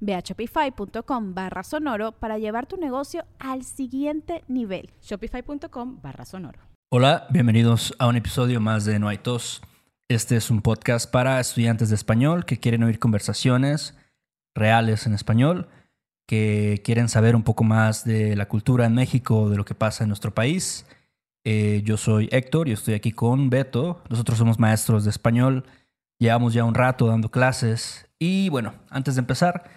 Ve a shopify.com barra sonoro para llevar tu negocio al siguiente nivel. Shopify.com barra sonoro. Hola, bienvenidos a un episodio más de No hay tos. Este es un podcast para estudiantes de español que quieren oír conversaciones reales en español, que quieren saber un poco más de la cultura en México, de lo que pasa en nuestro país. Eh, yo soy Héctor y estoy aquí con Beto. Nosotros somos maestros de español. Llevamos ya un rato dando clases y bueno, antes de empezar,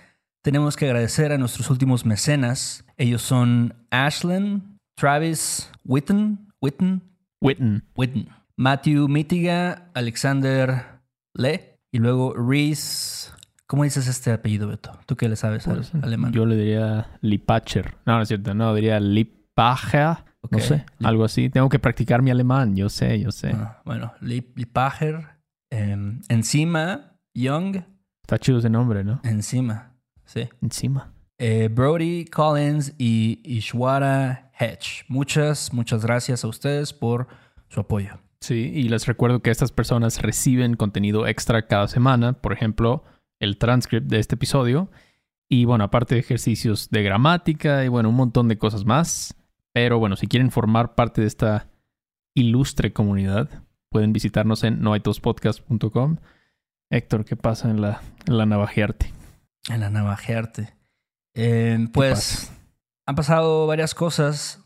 tenemos que agradecer a nuestros últimos mecenas. Ellos son Ashlyn, Travis Witten, Witten, Witten, Witten, Matthew Mitiga, Alexander Le y luego Reese. ¿Cómo dices este apellido, Beto? ¿Tú qué le sabes al Pues, alemán? Yo le diría Lipacher. No, no es cierto. No, diría Lipacher. No sé, algo así. Tengo que practicar mi alemán. Yo sé, yo sé. Ah, bueno, Lip- Lipacher. Em, encima, Young. Está chido ese nombre, ¿no? Encima. Sí. Encima. Eh, Brody Collins y Ishwara Hedge. Muchas, muchas gracias a ustedes por su apoyo. Sí, y les recuerdo que estas personas reciben contenido extra cada semana. Por ejemplo, el transcript de este episodio. Y bueno, aparte de ejercicios de gramática y bueno, un montón de cosas más. Pero bueno, si quieren formar parte de esta ilustre comunidad, pueden visitarnos en noaitospodcast.com. Héctor, ¿qué pasa en la, en la navajearte? En la navajearte. Eh, pues han pasado varias cosas.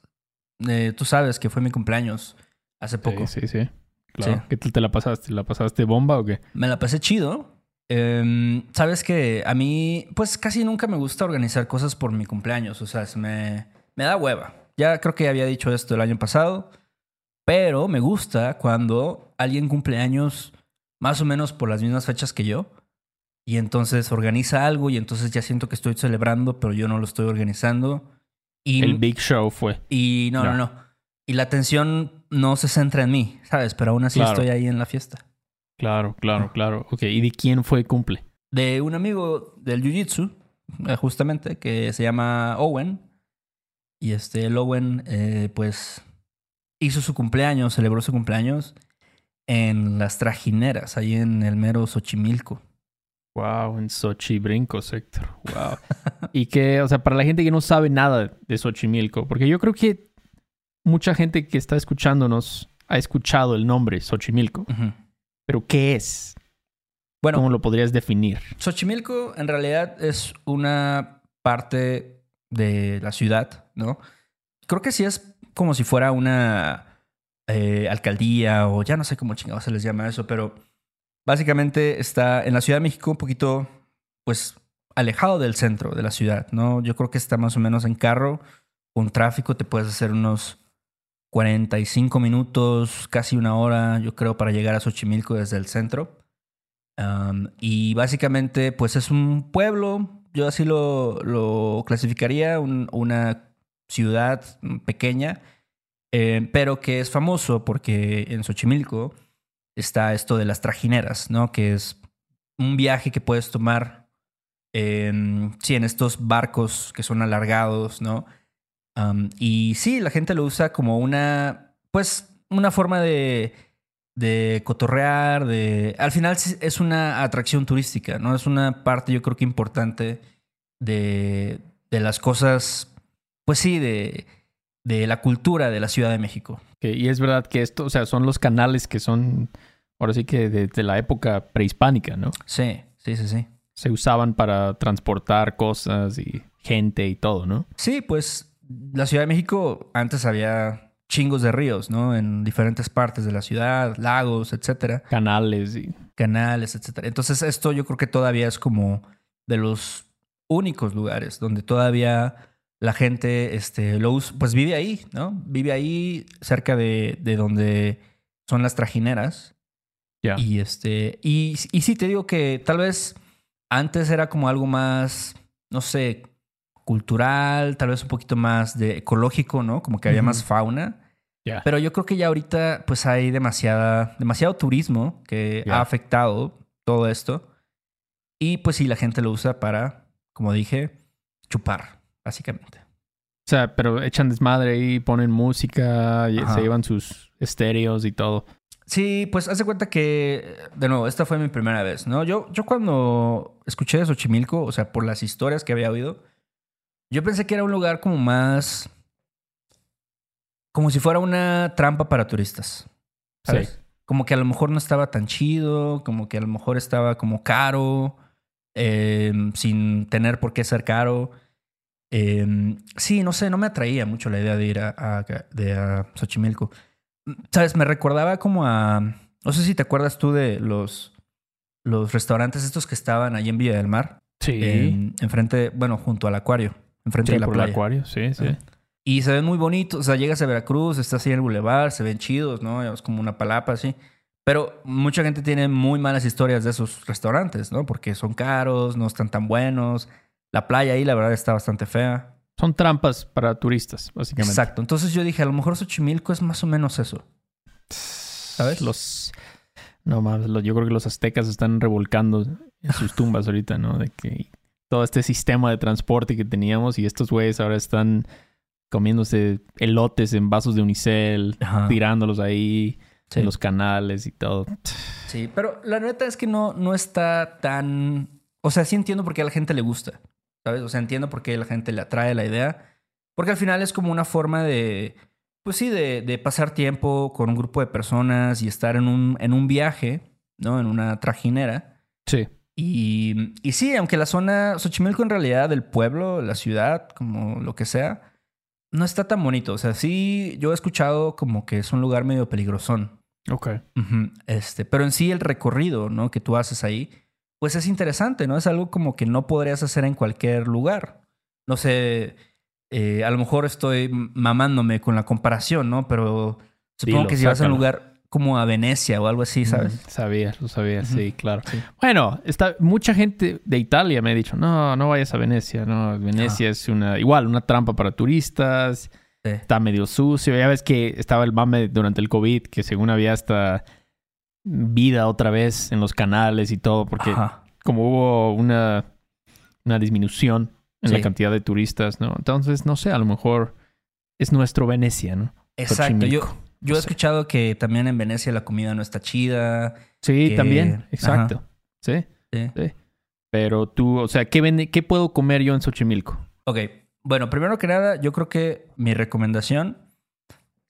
Eh, tú sabes que fue mi cumpleaños hace poco. Sí, sí, sí. Claro. Sí. ¿Qué tal te la pasaste? ¿La pasaste bomba o qué? Me la pasé chido. Eh, Sabes que a mí, pues casi nunca me gusta organizar cosas por mi cumpleaños. O sea, se me, me da hueva. Ya creo que había dicho esto el año pasado. Pero me gusta cuando alguien cumple años más o menos por las mismas fechas que yo. Y entonces organiza algo y entonces ya siento que estoy celebrando, pero yo no lo estoy organizando. Y, El Big Show fue. y no, no, no. Y la atención no se centra en mí, ¿sabes? Pero aún así Claro. estoy ahí en la fiesta. Claro, claro, claro. Ok, ¿y de quién fue cumple? de un amigo del Jiu-Jitsu, eh, justamente, que se llama Owen. Y este, el Owen, eh, pues, hizo su cumpleaños, celebró su cumpleaños en las trajineras, ahí en el mero Xochimilco. Wow, en Xochibrinco, Héctor. Wow. y que, o sea, para la gente que no sabe nada de Xochimilco, porque yo creo que mucha gente que está escuchándonos ha escuchado el nombre Xochimilco. Pero ¿qué es? Bueno, ¿Cómo lo podrías definir? Xochimilco en realidad es una parte de la ciudad, ¿no? Creo que sí es como si fuera una eh, alcaldía o ya no sé cómo chingados se les llama eso, pero básicamente está en la Ciudad de México un poquito, pues, alejado del centro de la ciudad, ¿no? Yo creo que está más o menos en carro, con tráfico te puedes hacer unos 45 minutos, casi una hora, yo creo, para llegar a Xochimilco desde el centro. Y básicamente, pues es un pueblo, yo así lo, lo clasificaría, un- una ciudad pequeña, eh, pero que es famoso porque en Xochimilco está esto de las trajineras, ¿no? Que es un viaje que puedes tomar, en, sí, en estos barcos que son alargados, ¿no? Y sí, la gente lo usa como una, pues, una forma de, de cotorrear, de... Al final es una atracción turística, ¿no? Es una parte yo creo que importante de, de las cosas, pues sí, de, de la cultura de la Ciudad de México. Y es verdad que esto, o sea, son los canales que son, ahora sí que de, de la época prehispánica, ¿no? Sí, sí, sí, sí. Se usaban para transportar cosas y gente y todo, ¿no? Sí, pues la Ciudad de México antes había chingos de ríos, ¿no? En diferentes partes de la ciudad, lagos, etcétera. Canales y... Canales, etcétera. Entonces esto yo creo que todavía es como de los únicos lugares donde todavía la gente este, lo usa, pues vive ahí, ¿no? Vive ahí cerca de, de donde son las trajineras. Ya. Y este, y, y sí te digo que tal vez antes era como algo más, no sé, cultural, tal vez un poquito más de ecológico, ¿no? Como que había más fauna. Ya. Pero yo creo que ya ahorita pues hay demasiada, demasiado turismo que ha afectado todo esto. Y pues sí, la gente lo usa para, como dije, chupar, básicamente. O sea, pero echan desmadre ahí, ponen música, y Ajá. se llevan sus estéreos y todo. Sí, pues haz de cuenta que, de nuevo, esta fue mi primera vez, ¿no? Yo, yo cuando escuché de Xochimilco, o sea, por las historias que había oído, yo pensé que era un lugar como más... Como si fuera una trampa para turistas. ¿sabes? Sí. Como que a lo mejor no estaba tan chido, como que a lo mejor estaba como caro, eh, sin tener por qué ser caro. Eh, sí, no sé, no me atraía mucho la idea de ir a, a- de a Xochimilco. ¿Sabes? Me recordaba como a... No sé si te acuerdas tú de los, los restaurantes estos que estaban allí en Villa del Mar. Sí. En, enfrente, bueno, junto al acuario. Enfrente Sí, de la por el playa. acuario, sí, sí. Y se ven muy bonitos. O sea, llegas a Veracruz, estás ahí en el bulevar, se ven chidos, ¿no? Es como una palapa así. Pero mucha gente tiene muy malas historias de esos restaurantes, ¿no? Porque son caros, no están tan buenos. La playa ahí, la verdad, está bastante fea. Son trampas para turistas, básicamente. Exacto. Entonces yo dije, a lo mejor Xochimilco es más o menos eso. ¿Sabes? Los... No mames, yo creo que los aztecas están revolcando en sus tumbas ahorita, ¿no? De que todo este sistema de transporte que teníamos y estos güeyes ahora están comiéndose elotes en vasos de unicel, Ajá. tirándolos ahí Sí. en los canales y todo. Sí, pero la neta es que no, no está tan... O sea, sí entiendo por qué a la gente le gusta, ¿sabes? O sea, entiendo por qué la gente le atrae la idea. Porque al final es como una forma de, pues sí, de, de pasar tiempo con un grupo de personas y estar en un, en un viaje, ¿no? En una trajinera. Sí. Y, y sí, aunque la zona, Xochimilco en realidad, del pueblo, la ciudad, como lo que sea, no está tan bonito. O sea, sí, yo he escuchado como que es un lugar medio peligrosón. Ok. Ujú, Este, pero en sí el recorrido, ¿no? Que tú haces ahí, pues es interesante, ¿no? Es algo como que no podrías hacer en cualquier lugar. No sé, eh, a lo mejor estoy mamándome con la comparación, ¿no? Pero supongo Dilo, que si vas a un lugar como a Venecia o algo así, ¿sabes? Mm, sabía, lo sabía, sí, claro. Sí. Bueno, está, mucha gente de Italia me ha dicho, no, no vayas a Venecia, no, Venecia es una, igual, una trampa para turistas, Sí. está medio sucio. Ya ves que estaba el mame durante el COVID, que según había hasta vida otra vez en los canales y todo, porque Ajá. como hubo una, una disminución en la cantidad de turistas, ¿no? Entonces, no sé, a lo mejor es nuestro Venecia, ¿no? Exacto. Yo, Xochimilco. yo No he sé. escuchado que también en Venecia la comida no está chida. Sí, que- también, exacto. Sí. Sí. Pero tú, o sea, ¿qué, ¿qué puedo comer yo en Xochimilco? Ok. Bueno, primero que nada, yo creo que mi recomendación,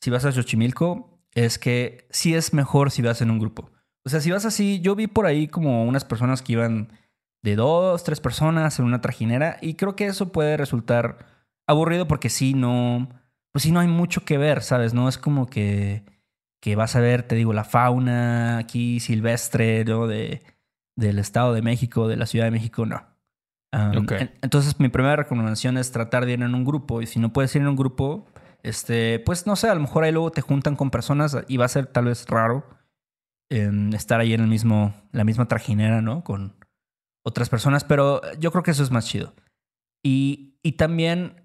si vas a Xochimilco, es que sí es mejor si vas en un grupo. O sea, si vas así, yo vi por ahí como unas personas que iban de dos, tres personas en una trajinera y creo que eso puede resultar aburrido porque sí no, pues sí no hay mucho que ver, ¿sabes? No es como que, que vas a ver, te digo, la fauna aquí silvestre, ¿no? De, del Estado de México, de la Ciudad de México, no. Um, Ok. en- Entonces, mi primera recomendación es tratar de ir en un grupo. Y si no puedes ir en un grupo, este, pues no sé, a lo mejor ahí luego te juntan con personas y va a ser tal vez raro em, estar ahí en el mismo, la misma trajinera, ¿no? Con otras personas, pero yo creo que eso es más chido. Y, y también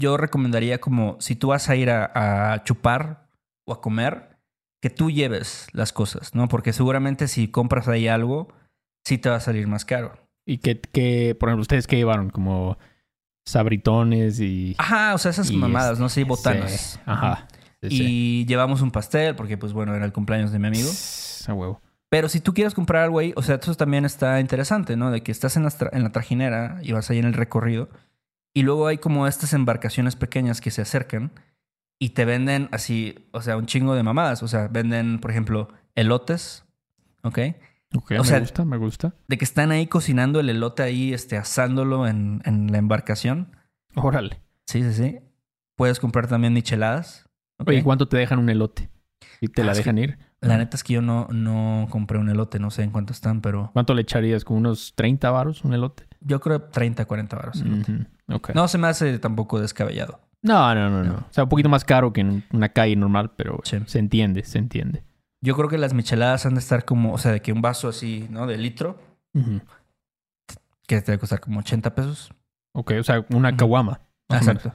yo recomendaría como si tú vas a ir a, a chupar o a comer, que tú lleves las cosas, ¿no? Porque seguramente si compras ahí algo, sí te va a salir más caro. Y que, que por ejemplo, ¿ustedes qué llevaron? Como sabritones y... Ajá, o sea, esas mamadas, este, ¿no? Sí, sí, botanas. Ajá. Sí, Y sí. llevamos un pastel, porque pues bueno, era el cumpleaños de mi amigo. A huevo. Pero si tú quieres comprar algo ahí, o sea, eso también está interesante, ¿no? De que estás en la, en la trajinera y vas ahí en el recorrido. Y luego hay como estas embarcaciones pequeñas que se acercan y te venden así, o sea, un chingo de mamadas. O sea, venden, por ejemplo, elotes, ¿ok? Ok, O me sea- gusta, me gusta. De que están ahí cocinando el elote ahí, este, asándolo en, en la embarcación. Órale. Sí, sí, sí. Puedes comprar también micheladas, ¿ok? Oye, ¿cuánto te dejan un elote? ¿Y te Ah, la dejan ir? La neta es que yo no, no compré un elote, no sé en cuánto están, pero ¿Cuánto le echarías? ¿Como unos 30 varos un elote? yo creo 30, 40 baros. elote. Ujú, ok. No se me hace tampoco descabellado. No, no, no, no. No. O sea, un poquito más caro que en una calle normal, pero Sí. se entiende, se entiende. Yo creo que las micheladas han de estar como, o sea, de que un vaso así, ¿no? De litro, que te va a costar como 80 pesos. Ok, o sea, una caguama. Exacto.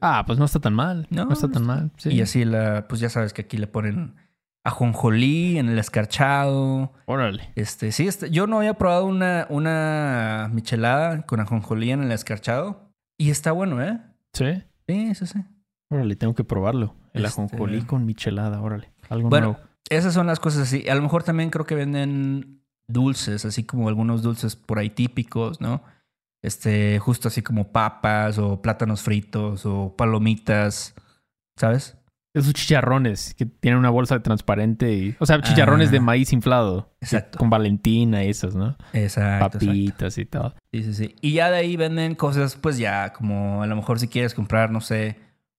Ah, pues no está tan mal. No, No, está tan mal. Sí. Y así la, pues ya sabes que aquí le ponen ajonjolí en el escarchado. Órale. Este, sí, este, yo no había probado una, una michelada con ajonjolí en el escarchado. Y está bueno, ¿eh? Sí. Sí, sí, sí. Órale, tengo que probarlo. El Este- ajonjolí con michelada, órale. Algo Bueno, nuevo. Esas son las cosas así. A lo mejor también creo que venden dulces, así como algunos dulces por ahí típicos, ¿no? Este, justo así como papas o plátanos fritos o palomitas, ¿sabes? Esos chicharrones que tienen una bolsa transparente y... O sea, chicharrones Ah. de maíz inflado. Exacto. Con Valentina y esas, ¿no? Exacto. exacto. Papitas y todo. Sí, sí, sí. Y ya de ahí venden cosas, pues ya, como a lo mejor si quieres comprar, no sé,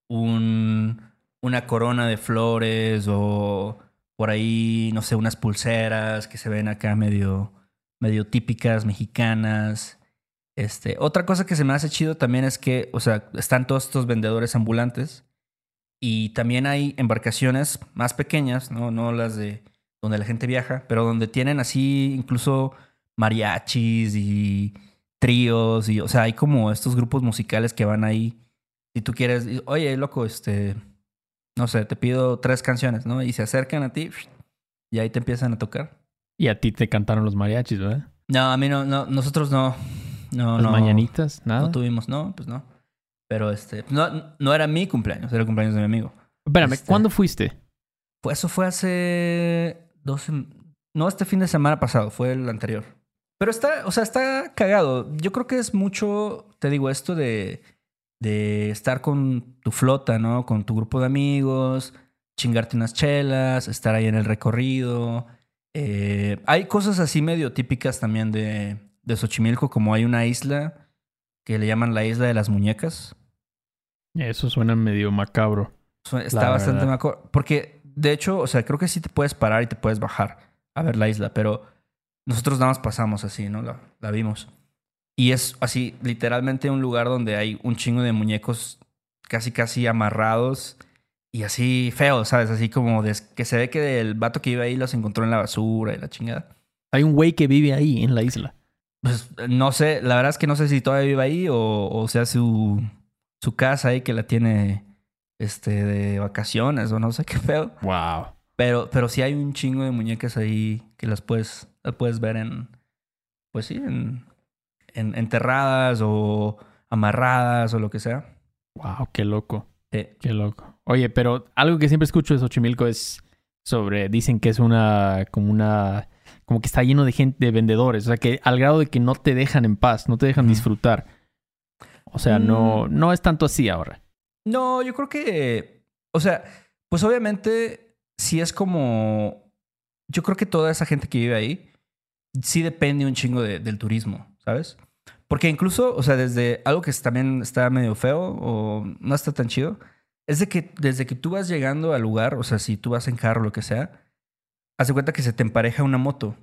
un, una corona de flores o por ahí, no sé, unas pulseras que se ven acá medio, medio típicas mexicanas. Este, otra cosa que se me hace chido también es que, o sea, están todos estos vendedores ambulantes y también hay embarcaciones más pequeñas, ¿no? No las de donde la gente viaja, pero donde tienen así incluso mariachis y tríos y, o sea, hay como estos grupos musicales que van ahí. Si tú quieres, oye, loco, este, no sé, te pido tres canciones, ¿no? Y se acercan a ti y ahí te empiezan a tocar. Y a ti te cantaron los mariachis, ¿verdad? No, a mí no, no nosotros no. No, Las no. mañanitas, nada. No tuvimos, no, pues no. Pero este, no, no era mi cumpleaños, era el cumpleaños de mi amigo. Espérame, Este- ¿cuándo fuiste? Pues eso fue hace dos... No, este fin de semana pasado, fue el anterior. Pero está, o sea, está cagado. Yo creo que es mucho, te digo, esto de, de estar con tu flota, ¿no? Con tu grupo de amigos, chingarte unas chelas, estar ahí en el recorrido. Eh, hay cosas así medio típicas también de, de Xochimilco, como hay una isla que le llaman la isla de las muñecas. Eso suena medio macabro. Está bastante macabro. Porque, de hecho, o sea, creo que sí te puedes parar y te puedes bajar a ver la isla, pero nosotros nada más pasamos así, ¿no? La, la vimos. Y es así, literalmente un lugar donde hay un chingo de muñecos casi, casi amarrados y así feos, ¿sabes? Así como de- que se ve que el vato que iba ahí los encontró en la basura y la chingada. Hay un güey que vive ahí en la isla. Pues no sé, la verdad es que no sé si todavía vive ahí o, o sea su, su casa ahí que la tiene este, de vacaciones o no sé qué feo. Wow. Pero, pero sí hay un chingo de muñecas ahí que las puedes, las puedes ver en, pues sí, en, en enterradas o amarradas o lo que sea. Wow, qué loco. Qué loco. Oye, pero algo que siempre escucho de Xochimilco es sobre, dicen que es una, como una, como que está lleno de gente, de vendedores. O sea, que al grado de que no te dejan en paz, no te dejan disfrutar. O sea, no, Mm. no es tanto así ahora. no, yo creo que, o sea, pues obviamente sí es como, yo creo que toda esa gente que vive ahí sí depende un chingo de- del turismo, ¿sabes? Porque incluso, o sea, desde algo que también está medio feo o no está tan chido, es de que desde que tú vas llegando al lugar, o sea, si tú vas en carro o lo que sea, haz de cuenta que se te empareja una moto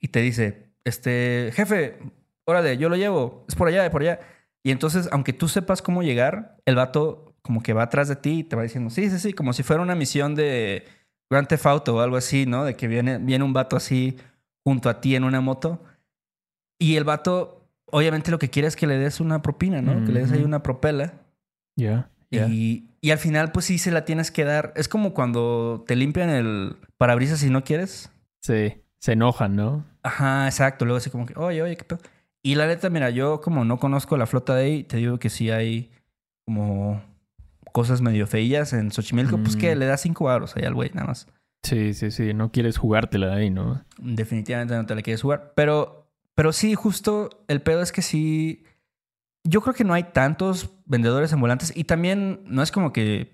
y te dice, este, jefe, órale, yo lo llevo, es por allá, es por allá. Y entonces, aunque tú sepas cómo llegar, el vato como que va atrás de ti y te va diciendo, sí, sí, sí, como si fuera una misión de Grand Theft Auto o algo así, ¿no? De que viene, viene un vato así junto a ti en una moto. Y el vato, obviamente lo que quiere es que le des una propina, ¿no? Que le des ahí Ujú. una propela. Ya. ya. Y, y al final, pues sí se la tienes que dar. Es como cuando te limpian el parabrisas si no quieres. Sí, se enojan, ¿no? Ajá, exacto. Luego así como que, oye, oye, qué pedo. Y la neta, mira, yo como no conozco la flota de ahí, te digo que sí hay como cosas medio feillas en Xochimilco. Pues Mm. que le das cinco baros ahí al güey, nada más. Sí, sí, sí. No quieres jugártela ahí, ¿no? Definitivamente no te la quieres jugar. Pero, pero sí, justo el pedo es que sí. Yo creo que no hay tantos vendedores ambulantes. Y también no es como que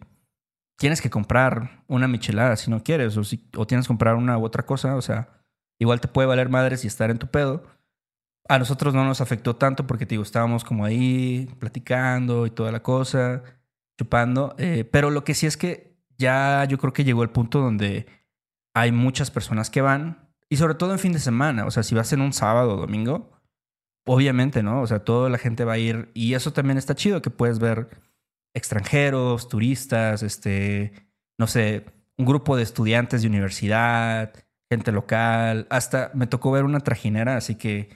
tienes que comprar una michelada si no quieres. O, si, o tienes que comprar una u otra cosa. O sea, igual te puede valer madres y estar en tu pedo. A nosotros no nos afectó tanto porque te digo, estábamos como ahí platicando y toda la cosa, chupando. Eh, pero lo que sí es que ya yo creo que llegó el punto donde hay muchas personas que van, y sobre todo en fin de semana, o sea, si vas en un sábado o domingo, obviamente, ¿no? O sea, toda la gente va a ir, y eso también está chido, que puedes ver extranjeros, turistas, este, no sé, un grupo de estudiantes de universidad, gente local, hasta me tocó ver una trajinera, así que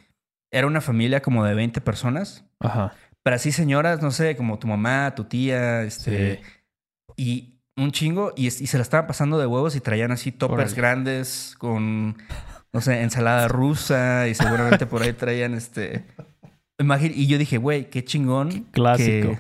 era una familia como de 20 personas, Ajá. pero así señoras, no sé, como tu mamá, tu tía, este, Sí. y un chingo, y, se la estaban pasando de huevos y traían así toppers grandes con, no sé, ensalada rusa y seguramente por ahí traían este... Y yo dije, güey, qué chingón. Clásico.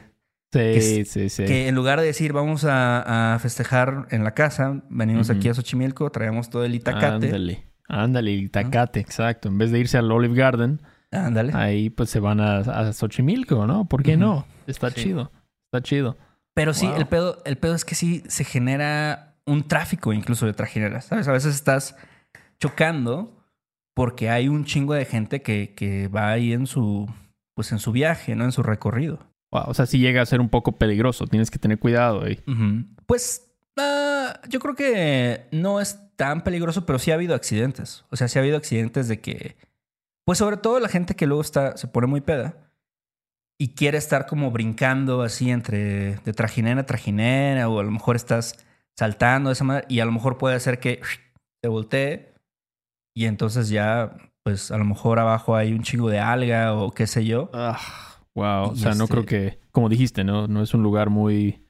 Que, Sí, que- sí, sí. que en lugar de decir vamos a, a festejar en la casa, venimos aquí a Xochimilco, traemos todo el itacate. Ándale. Ándale, el Itacate, exacto. En vez de irse al Olive Garden, Ándale. ahí pues se van a, a Xochimilco, ¿no? ¿Por qué no? Está Sí. chido. Está chido. Pero sí, Wow. el pedo, el pedo es que sí se genera un tráfico incluso de trajineras, ¿sabes? A veces estás chocando porque hay un chingo de gente que, que va ahí en su, pues en su viaje, ¿no? En su recorrido. Wow, o sea, sí llega a ser un poco peligroso. Tienes que tener cuidado ahí. Pues ah, yo creo que no es tan peligroso, pero sí ha habido accidentes. O sea, sí ha habido accidentes de que, pues sobre todo la gente que luego está, se pone muy peda y quiere estar como brincando así entre de trajinera a trajinera o a lo mejor estás saltando de esa manera y a lo mejor puede hacer que se voltee y entonces ya, pues a lo mejor abajo hay un chingo de alga o qué sé yo. Ah, wow. O Y sea, no este- creo que, como dijiste, no, no es un lugar muy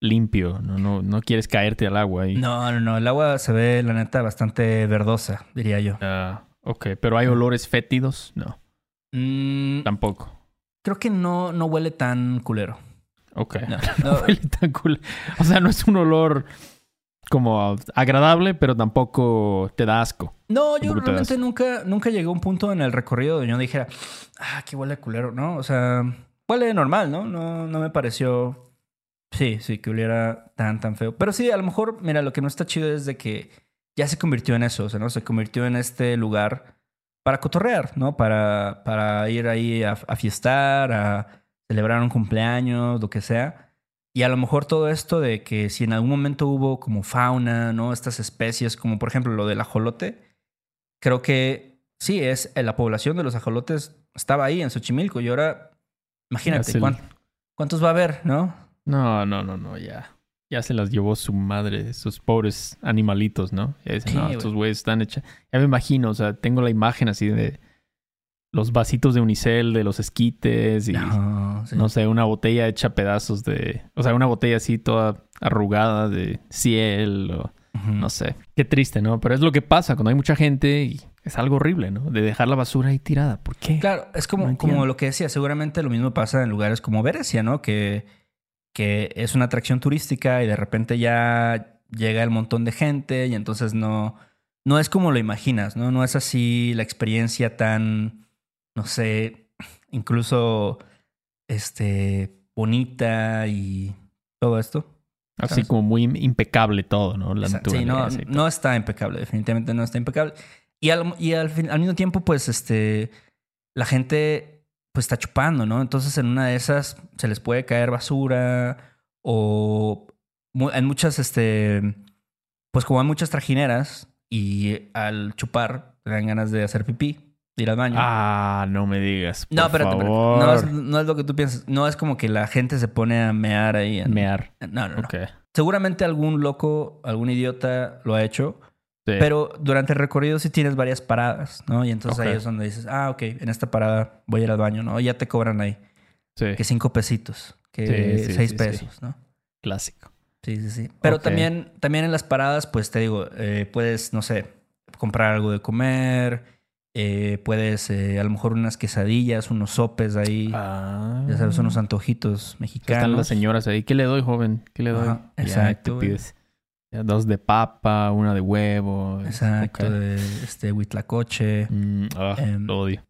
limpio. No, no, no quieres caerte al agua ahí. No, no, no, el agua se ve la neta bastante verdosa, diría yo. Ah, ok, pero hay olores fétidos. No, Mm, tampoco. Creo que no, no huele tan culero. Ok. No, No no, huele tan cool. O sea, no es un olor como agradable, pero tampoco te da asco. no, yo realmente nunca, nunca llegué a un punto en el recorrido donde yo dijera, ah, que huele culero, ¿no? O sea, huele normal, ¿no? No, no me pareció, sí, sí, que oliera tan, tan feo. Pero sí, a lo mejor, mira, lo que no está chido es de que ya se convirtió en eso, o sea, ¿no? Se convirtió en este lugar para cotorrear, ¿no? Para, para ir ahí a, a fiestar, a celebrar un cumpleaños, lo que sea. Y a lo mejor todo esto de que si en algún momento hubo como fauna, ¿no? Estas especies, como por ejemplo lo del ajolote, creo que sí, es eh, la población de los ajolotes estaba ahí en Xochimilco y ahora, imagínate, ¿cuán- ¿cuántos va a haber, no? No, no, no, no, ya. Ya se las llevó su madre, esos pobres animalitos, ¿no? Ya dicen, Sí, no, estos güeyes están hechos. Ya me imagino, o sea, tengo la imagen así de los vasitos de unicel, de los esquites y No, sí. no sé, una botella hecha pedazos de. O sea, una botella así toda arrugada de ciel o no sé. Qué triste, ¿no? Pero es lo que pasa cuando hay mucha gente y es algo horrible, ¿no? De dejar la basura ahí tirada. ¿Por qué? Claro, es como, No como lo que decía, seguramente lo mismo pasa en lugares como Venecia, ¿no? Que, que es una atracción turística y de repente ya llega el montón de gente y entonces no, no es como lo imaginas, ¿no? No es así la experiencia tan, no sé, incluso este, bonita y todo esto. Así ¿sabes? como muy impecable todo, ¿no? La Exacto. Sí, no, no está impecable, definitivamente no está impecable. Y al, y al, fin- al mismo tiempo, pues, este, la gente, pues, está chupando, ¿no? Entonces, en una de esas se les puede caer basura o en muchas, este, pues, como hay muchas trajineras y al chupar te dan ganas de hacer pipí, de ir al baño. Ah, no me digas. no, por espérate, espérate. favor. No es, no es lo que tú piensas. No es como que la gente se pone a mear ahí. en- Mear. No, no, no. Seguramente algún loco, algún idiota lo ha hecho. Sí. Pero durante el recorrido sí tienes varias paradas, ¿no? Y entonces ahí es donde dices, ah, ok, en esta parada voy a ir al baño, ¿no? Y ya te cobran ahí. Sí. Que cinco pesitos, que Sí, seis pesos, ¿no? Clásico. Sí, sí, sí. Pero también, también en las paradas, pues te digo, eh, puedes, no sé, comprar algo de comer, eh, puedes eh, a lo mejor unas quesadillas, unos sopes ahí, Ah. ya sabes, unos antojitos mexicanos. Están las señoras ahí. ¿Qué le doy, joven? ¿Qué le doy? Ajá, Ya exacto, te güey. pides ya dos de papa, una de huevo. Exacto, Ok. de este huitlacoche. Mm, ah, Em. lo odio.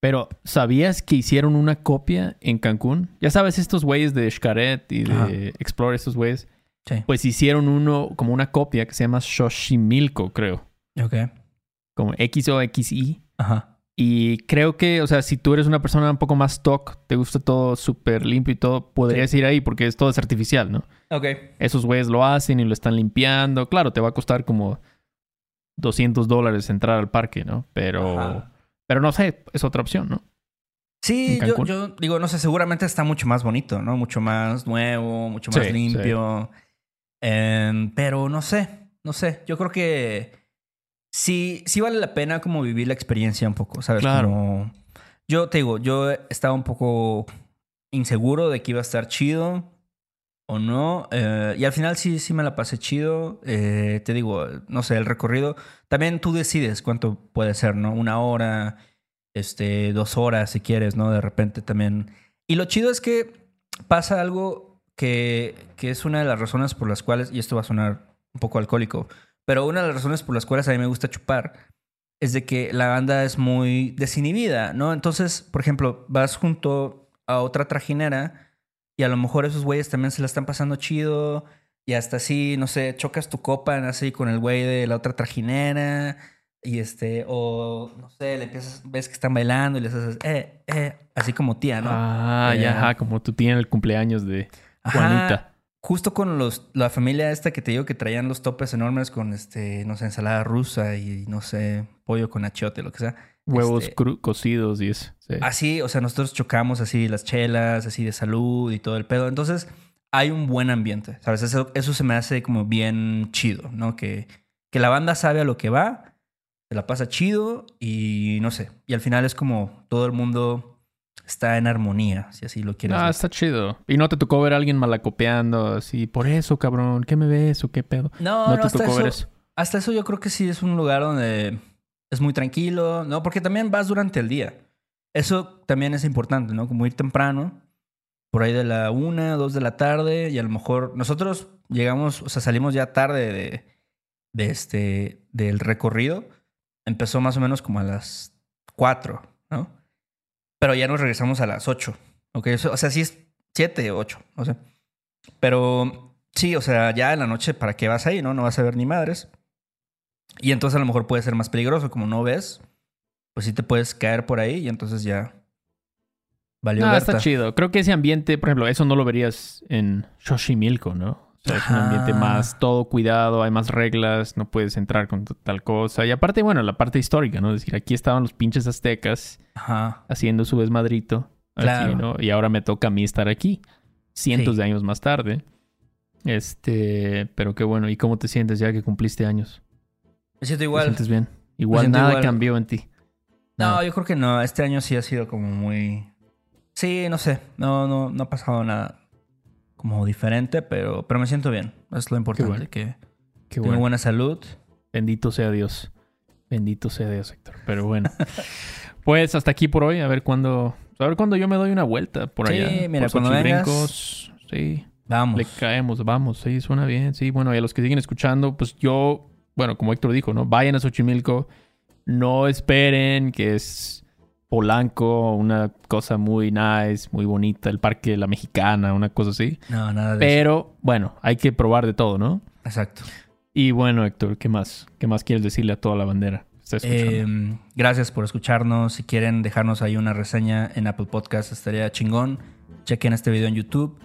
Pero, ¿sabías que hicieron una copia en Cancún? Ya sabes, estos güeyes de Xcaret y de Ajá. Explore, estos güeyes. Sí. Pues hicieron uno, como una copia que se llama Xochimilco, creo. Ok. Como XOXI. Ajá. Y creo que, o sea, si tú eres una persona un poco más stock, te gusta todo súper limpio y todo, podrías ir ahí porque es todo es artificial, ¿no? Ok. Esos güeyes lo hacen y lo están limpiando. Claro, te va a costar como 200 dólares entrar al parque, ¿no? Pero, Ajá. pero no sé, es otra opción, ¿no? Sí, yo, digo, no sé, seguramente está mucho más bonito, ¿no? Mucho más nuevo, mucho más Sí, limpio. Em, pero no sé, no sé. Yo creo que sí, sí vale la pena como vivir la experiencia un poco, ¿sabes? Claro. Como- yo te digo, yo estaba un poco inseguro de que iba a estar chido o no. eh, y al final sí, sí me la pasé chido. Eh, te digo, no sé, el recorrido. También tú decides cuánto puede ser, ¿no? Una hora, este, dos horas si quieres, ¿no? De repente también. Y lo chido es que pasa algo que, que es una de las razones por las cuales, y esto va a sonar un poco alcohólico, pero una de las razones por las cuales a mí me gusta chupar es de que la banda es muy desinhibida, ¿no? Entonces, por ejemplo, vas junto a otra trajinera y a lo mejor esos güeyes también se la están pasando chido y hasta así, no sé, chocas tu copa así con el güey de la otra trajinera y este, o no sé, le empiezas, ves que están bailando y les haces, eh, eh, así como tía, ¿no? Ah, Eh, ya, ajá, como tú tienes el cumpleaños de Ajá. Justo con los, la familia esta que te digo que traían los topes enormes con este, no sé, ensalada rusa y no sé, pollo con achiote, lo que sea. Huevos Este, cru- cocidos y eso. sí. Así, o sea, nosotros chocamos así las chelas, así de salud y todo el pedo. Entonces, hay un buen ambiente, ¿sabes? Eso, eso se me hace como bien chido, ¿no? Que, que la banda sabe a lo que va, se la pasa chido y no sé. Y al final es como todo el mundo está en armonía, si así lo quieres Ah, ver. está chido. Y no te tocó ver a alguien malacopeando así, por eso, cabrón, ¿qué me ves o qué pedo? No, No, no, te hasta tocó eso, ver eso. hasta eso yo creo que sí es un lugar donde es muy tranquilo, ¿no? Porque también vas durante el día. Eso también es importante, ¿no? Como ir temprano, por ahí de la una, dos de la tarde, y a lo mejor nosotros llegamos, o sea, salimos ya tarde de, de este, del recorrido. Empezó más o menos como a las cuatro, ¿no? Pero ya nos regresamos a las ocho, ¿ok? Eso- o sea, sí es siete, ocho, no sé. Pero sí, o sea, ya en la noche, ¿para qué vas ahí, no? No vas a ver ni madres. Y entonces a lo mejor puede ser más peligroso, como no ves, pues sí te puedes caer por ahí y entonces ya valió No, Berta. está chido. Creo que ese ambiente, por ejemplo, eso no lo verías en Xochimilco, ¿no? O sea, es un ambiente más todo cuidado, hay más reglas, no puedes entrar con tal cosa. Y aparte, bueno, la parte histórica, ¿no? Es decir, aquí estaban los pinches aztecas Ajá. haciendo su desmadrito. Claro. ¿no? Y ahora me toca a mí estar aquí, cientos Sí. de años más tarde. Este, pero qué bueno. ¿Y cómo te sientes ya que cumpliste años? Me siento ¿Te igual. sientes bien? Igual nada igual. cambió en ti. No, Nada. yo creo que no. Este año sí ha sido como muy. Sí, no sé. No, no, no ha pasado nada como diferente, pero, pero me siento bien. Es lo importante. bueno. Que Qué tengo bueno. buena salud. Bendito sea Dios. Bendito sea Dios, Héctor. Pero bueno. pues hasta aquí por hoy. A ver cuándo. A ver cuándo yo me doy una vuelta por Sí, allá. mira, por cuando vengas-. Sí. Vamos. Le caemos, vamos. Sí, suena bien. Sí, bueno, y a los que siguen escuchando, pues yo. Bueno, como Héctor dijo, ¿no? Vayan a Xochimilco. No esperen que es Polanco, una cosa muy nice, muy bonita, el Parque de la Mexicana, una cosa así. No, nada de Pero, bueno, hay que probar de todo, ¿no? Exacto. Y bueno, Héctor, ¿qué más? ¿Qué más quieres decirle a toda la bandera? Eh, gracias por escucharnos. Si quieren dejarnos ahí una reseña en Apple Podcast, estaría chingón. Chequen este video en YouTube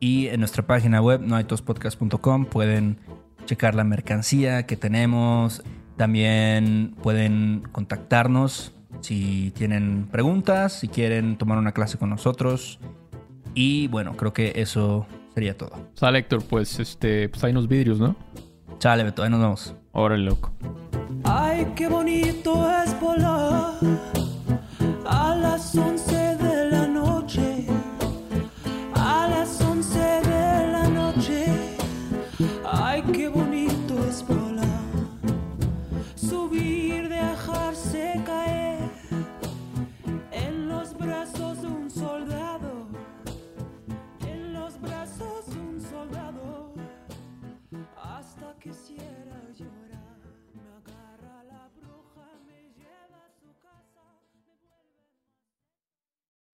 y en nuestra página web, noaitospodcast.com. Pueden checar la mercancía que tenemos. También pueden contactarnos si tienen preguntas, si quieren tomar una clase con nosotros. Y bueno, creo que eso sería todo. Sale, Héctor, pues, este, pues hay unos vidrios, ¿no? Chale, Beto, ahí nos vemos. Órale, loco. Ay, qué bonito es volar a las 11